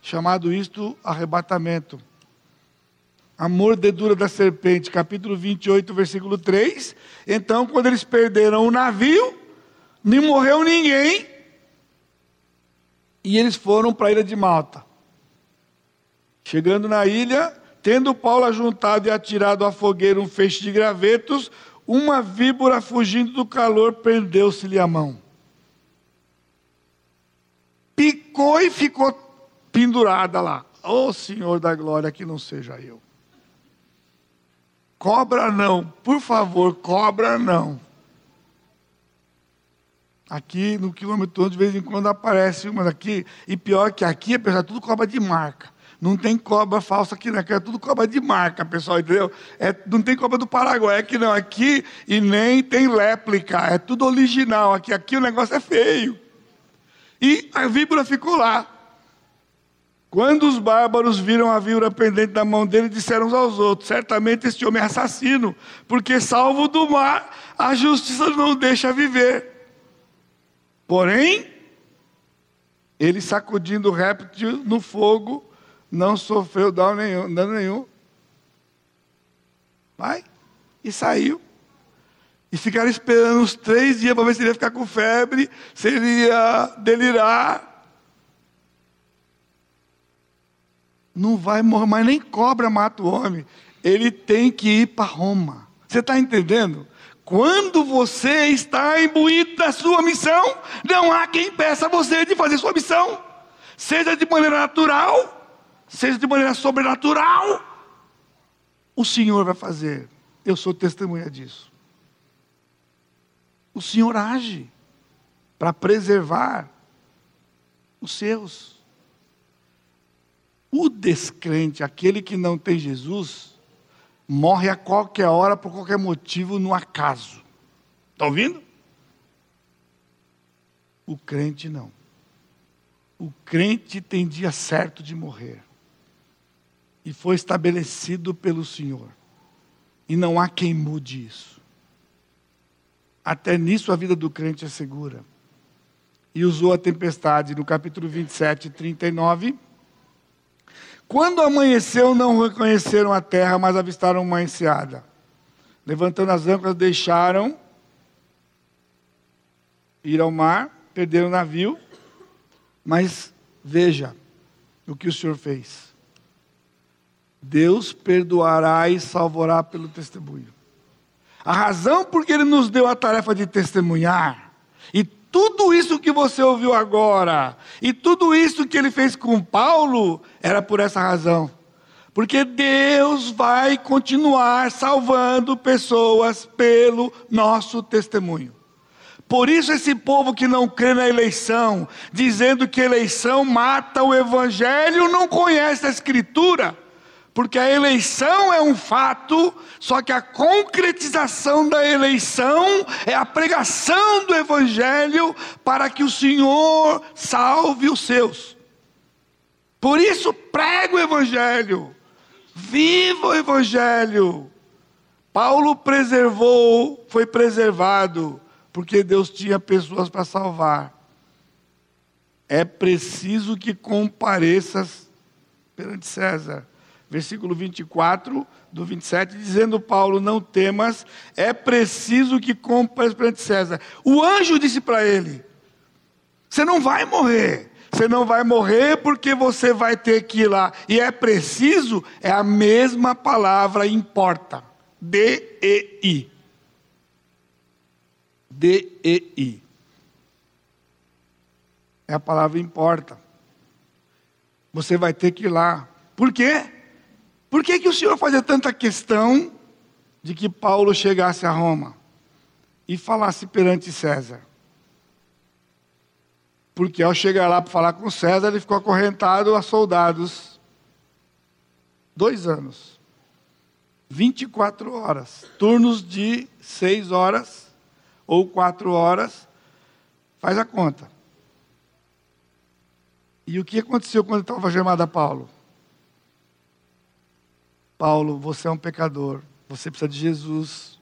Chamado isto arrebatamento. A mordedura da serpente, capítulo 28, versículo 3. Então, quando eles perderam o navio, nem morreu ninguém, e eles foram para a ilha de Malta. Chegando na ilha, tendo Paulo ajuntado e atirado à fogueira um feixe de gravetos, uma víbora fugindo do calor prendeu-se-lhe a mão. Picou e ficou pendurada lá. Ô oh, Senhor da glória, que não seja eu. Cobra não, por favor, cobra não. Aqui no quilômetro de vez em quando aparece uma daqui, e pior que aqui, apesar de tudo cobra de marca. Não tem cobra falsa aqui, não. Aqui é tudo cobra de marca, pessoal, entendeu? É, não tem cobra do Paraguai aqui, não. Aqui, e nem tem réplica. É tudo original. Aqui, aqui o negócio é feio. E a víbora ficou lá. Quando os bárbaros viram a víbora pendente da mão dele, disseram uns aos outros: certamente este homem é assassino, porque salvo do mar, a justiça não deixa viver. Porém, ele sacudindo o réptil no fogo, não sofreu dano nenhum. Dano nenhum. Vai. E saiu. E ficaram esperando uns três dias para ver se ele ia ficar com febre, se ele ia delirar. Não vai morrer, mas nem cobra mata o homem. Ele tem que ir para Roma. Você está entendendo? Quando você está imbuído da sua missão, não há quem peça a você de fazer sua missão, seja de maneira natural, seja de maneira sobrenatural, o Senhor vai fazer. Eu sou testemunha disso. O Senhor age para preservar os seus. O descrente, aquele que não tem Jesus, morre a qualquer hora, por qualquer motivo, no acaso. Está ouvindo? O crente não. O crente tem dia certo de morrer. E foi estabelecido pelo Senhor. E não há quem mude isso. Até nisso a vida do crente é segura. E usou a tempestade no capítulo 27, 39 quando amanheceu, não reconheceram a terra, mas avistaram uma enseada. Levantando as âncoras, deixaram ir ao mar, perderam o navio. Mas veja o que o Senhor fez. Deus perdoará e salvará pelo testemunho. A razão por que Ele nos deu a tarefa de testemunhar, e tudo isso que você ouviu agora, e tudo isso que ele fez com Paulo, era por essa razão. Porque Deus vai continuar salvando pessoas pelo nosso testemunho. Por isso, esse povo que não crê na eleição, dizendo que eleição mata o evangelho, não conhece a Escritura. Porque a eleição é um fato, só que a concretização da eleição é a pregação do Evangelho para que o Senhor salve os seus. Por isso, prega o Evangelho, viva o Evangelho. Paulo preservou, foi preservado, porque Deus tinha pessoas para salvar. É preciso que compareças perante César versículo 24 do 27, dizendo Paulo: Não temas, é preciso que compres perante César. O anjo disse para ele: Você não vai morrer. Você não vai morrer porque você vai ter que ir lá. E é preciso, é a mesma palavra importa. D-E-I. D-E-I. É a palavra importa. Você vai ter que ir lá. Por quê? Por que, que o Senhor fazia tanta questão de que Paulo chegasse a Roma e falasse perante César? Porque ao chegar lá para falar com César, ele ficou acorrentado a soldados. Dois anos. 24 horas. Turnos de seis horas ou quatro horas. Faz a conta. E o que aconteceu quando estava gemado a Paulo? Paulo, você é um pecador, você precisa de Jesus.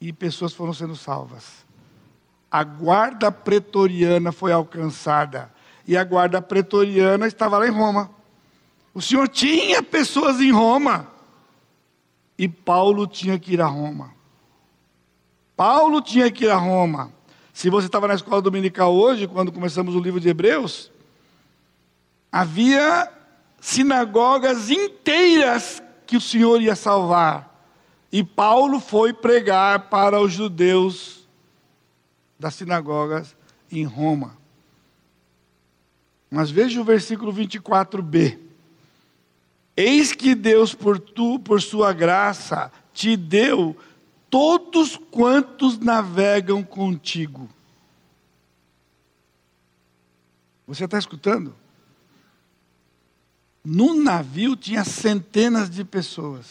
E pessoas foram sendo salvas. A guarda pretoriana foi alcançada. E a guarda pretoriana estava lá em Roma. O Senhor tinha pessoas em Roma. E Paulo tinha que ir a Roma. Paulo tinha que ir a Roma. Se você estava na escola dominical hoje, quando começamos o livro de Hebreus, havia sinagogas inteiras que o Senhor ia salvar. E Paulo foi pregar para os judeus das sinagogas em Roma. Mas veja o versículo 24b. Eis que Deus, por tu, por sua graça, te deu todos quantos navegam contigo. Você está escutando? No navio tinha centenas de pessoas.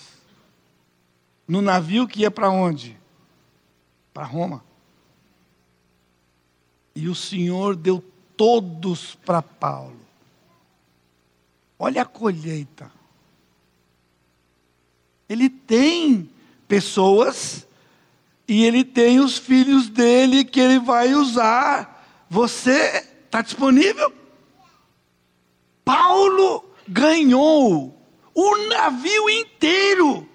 No navio que ia para onde? Para Roma. E o Senhor deu todos para Paulo. Olha a colheita. Ele tem pessoas e ele tem os filhos dele que ele vai usar. Você está disponível? Paulo ganhou o navio inteiro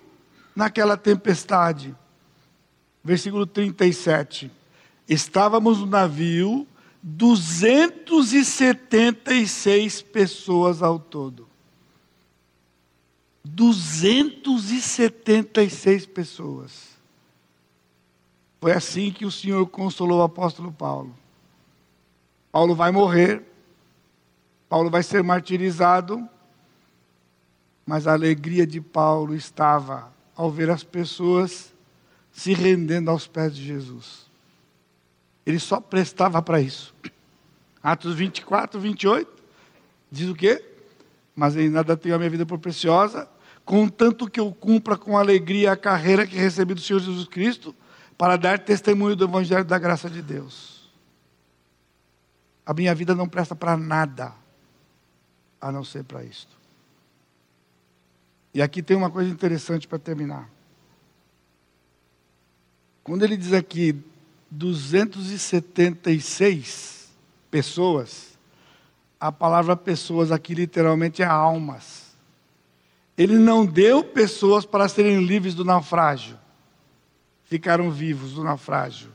naquela tempestade. Versículo 37. Estávamos no navio, 276 pessoas ao todo. 276 pessoas. Foi assim que o Senhor consolou o apóstolo Paulo. Paulo vai morrer, Paulo vai ser martirizado, mas a alegria de Paulo estava ao ver as pessoas se rendendo aos pés de Jesus. Ele só prestava para isso. Atos 24, 28, diz o quê? Mas em nada tenho a minha vida por preciosa, contanto que eu cumpra com alegria a carreira que recebi do Senhor Jesus Cristo, para dar testemunho do Evangelho da graça de Deus. A minha vida não presta para nada, a não ser para isto. E aqui tem uma coisa interessante para terminar. Quando ele diz aqui 276 pessoas, a palavra pessoas aqui literalmente é almas. Ele não deu pessoas para serem livres do naufrágio. Ficaram vivos do naufrágio.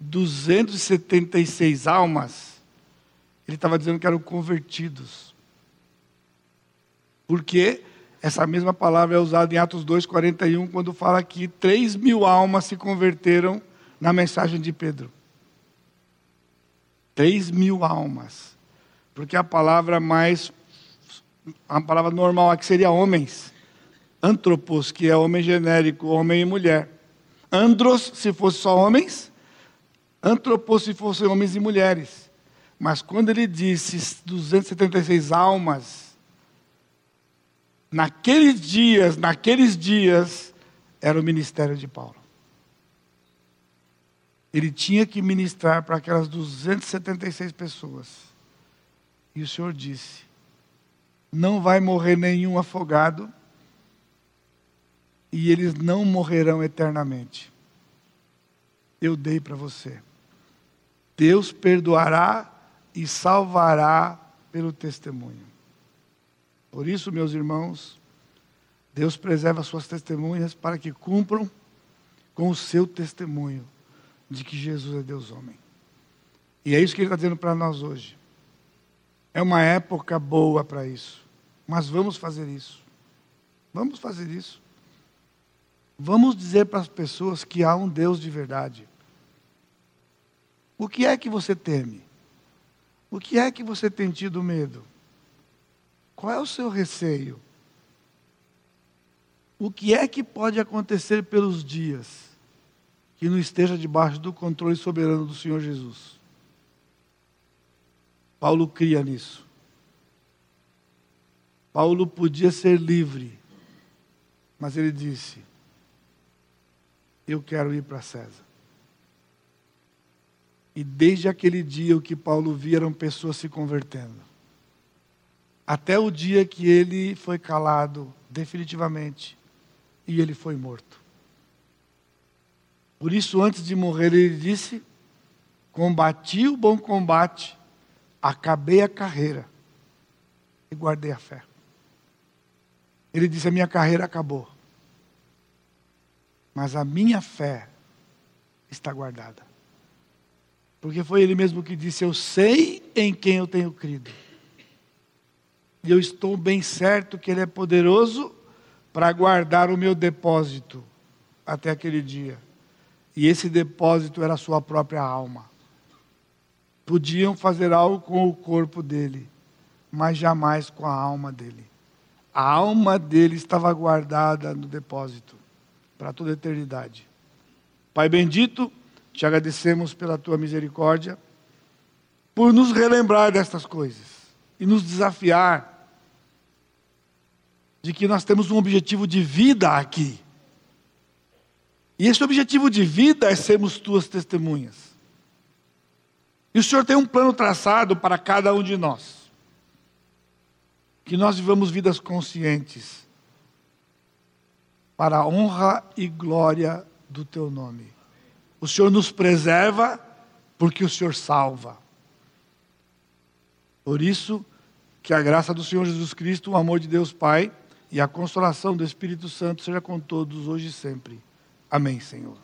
276 almas, ele estava dizendo que eram convertidos. Por quê? Essa mesma palavra é usada em Atos 2,41, quando fala que 3 mil almas se converteram na mensagem de Pedro. 3 mil almas. Porque a palavra mais. A palavra normal aqui seria homens. Antropos, que é homem genérico, homem e mulher. Andros, se fosse só homens. Antropos, se fossem homens e mulheres. Mas quando ele disse 276 almas, naqueles dias, naqueles dias, era o ministério de Paulo. Ele tinha que ministrar para aquelas 276 pessoas. E o Senhor disse: não vai morrer nenhum afogado, e eles não morrerão eternamente. Eu dei para você. Deus perdoará e salvará pelo testemunho. Por isso, meus irmãos, Deus preserva suas testemunhas para que cumpram com o seu testemunho de que Jesus é Deus homem. E é isso que ele está dizendo para nós hoje. É uma época boa para isso. Mas vamos fazer isso. Vamos fazer isso. Vamos dizer para as pessoas que há um Deus de verdade. O que é que você teme? O que é que você tem tido medo? Qual é o seu receio? O que é que pode acontecer pelos dias que não esteja debaixo do controle soberano do Senhor Jesus? Paulo cria nisso. Paulo podia ser livre, mas ele disse: Eu quero ir para César. E desde aquele dia o que Paulo via eram pessoas se convertendo. Até o dia que ele foi calado definitivamente e ele foi morto. Por isso, antes de morrer, ele disse: Combati o bom combate, acabei a carreira e guardei a fé. Ele disse: A minha carreira acabou, mas a minha fé está guardada. Porque foi ele mesmo que disse: Eu sei em quem eu tenho crido. E eu estou bem certo que Ele é poderoso para guardar o meu depósito até aquele dia. E esse depósito era a sua própria alma. Podiam fazer algo com o corpo dele, mas jamais com a alma dele. A alma dele estava guardada no depósito para toda a eternidade. Pai bendito, te agradecemos pela tua misericórdia, por nos relembrar destas coisas e nos desafiar de que nós temos um objetivo de vida aqui. E esse objetivo de vida é sermos tuas testemunhas. E o Senhor tem um plano traçado para cada um de nós. Que nós vivamos vidas conscientes para a honra e glória do teu nome. O Senhor nos preserva porque o Senhor salva. Por isso, que a graça do Senhor Jesus Cristo, o amor de Deus Pai e a consolação do Espírito Santo seja com todos hoje e sempre. Amém, Senhor.